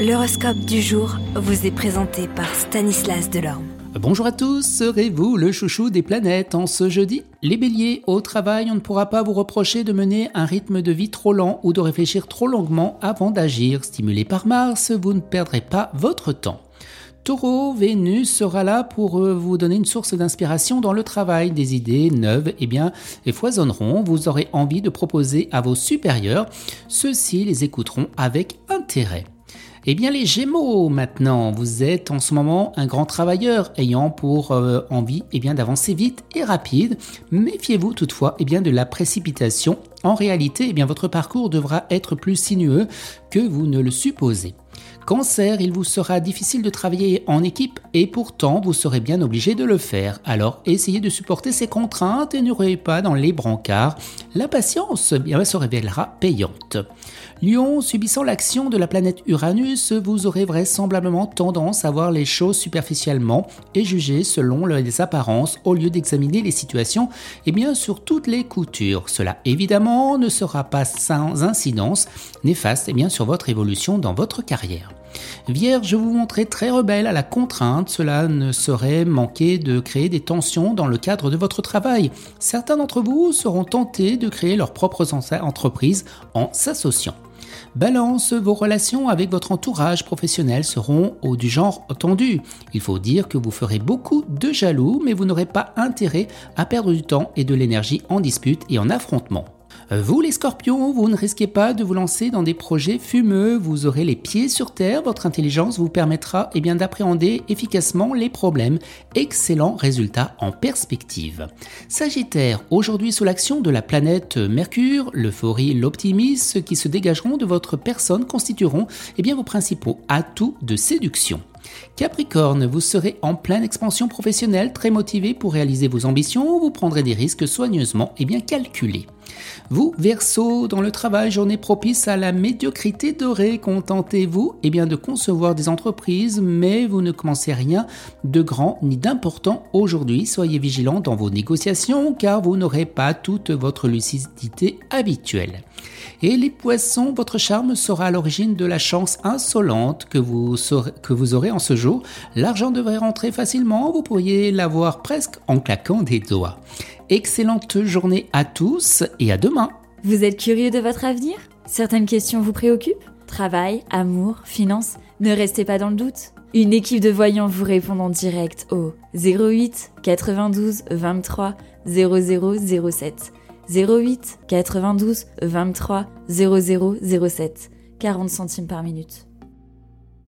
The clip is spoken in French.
L'horoscope du jour vous est présenté par Stanislas Delorme. Bonjour à tous, serez-vous le chouchou des planètes en ce jeudi? Les béliers, au travail, on ne pourra pas vous reprocher de mener un rythme de vie trop lent ou de réfléchir trop longuement avant d'agir. Stimulé par Mars, vous ne perdrez pas votre temps. Taureau, Vénus sera là pour euh, vous donner une source d'inspiration dans le travail. Des idées neuves eh bien, et foisonneront. Vous aurez envie de proposer à vos supérieurs. Ceux-ci les écouteront avec intérêt. Eh bien les Gémeaux maintenant, vous êtes en ce moment un grand travailleur ayant pour euh, envie eh d'avancer vite et rapide. Méfiez-vous toutefois eh de la précipitation. En réalité, eh votre parcours devra être plus sinueux que vous ne le supposez. Cancer, il vous sera difficile de travailler en équipe et pourtant vous serez bien obligé de le faire. Alors essayez de supporter ces contraintes et ne ruez pas dans les brancards. La patience bien, se révélera payante. Lion, subissant l'action de la planète Uranus, vous aurez vraisemblablement tendance à voir les choses superficiellement et juger selon les apparences au lieu d'examiner les situations et bien sur toutes les coutures. Cela évidemment ne sera pas sans incidence néfaste et bien sur votre évolution dans votre carrière. Vierge, vous montrez très rebelle à la contrainte, cela ne serait manquer de créer des tensions dans le cadre de votre travail. Certains d'entre vous seront tentés de créer leurs propres entreprises en s'associant. Balance, vos relations avec votre entourage professionnel seront au du genre tendu. Il faut dire que vous ferez beaucoup de jaloux, mais vous n'aurez pas intérêt à perdre du temps et de l'énergie en dispute et en affrontement. Vous les scorpions, vous ne risquez pas de vous lancer dans des projets fumeux, vous aurez les pieds sur terre, votre intelligence vous permettra eh d'appréhender efficacement les problèmes. Excellent résultat en perspective. Sagittaire, aujourd'hui sous l'action de la planète Mercure, l'euphorie, l'optimisme qui se dégageront de votre personne constitueront eh bien, vos principaux atouts de séduction. Capricorne, vous serez en pleine expansion professionnelle, très motivé pour réaliser vos ambitions, vous prendrez des risques soigneusement et bien calculés. Vous, Verseau, dans le travail, journée propice à la médiocrité dorée, contentez-vous eh bien de concevoir des entreprises, mais vous ne commencez rien de grand ni d'important aujourd'hui. Soyez vigilant dans vos négociations car vous n'aurez pas toute votre lucidité habituelle. Et les poissons, votre charme sera à l'origine de la chance insolente que vous, que vous aurez en ce jour. L'argent devrait rentrer facilement, vous pourriez l'avoir presque en claquant des doigts. Excellente journée à tous et à demain. Vous êtes curieux de votre avenir? Certaines questions vous préoccupent? Travail, amour, finances Ne restez pas dans le doute. Une équipe de voyants vous répond en direct au 08 92 23 0007. 08 92 23 0007. 40 centimes par minute.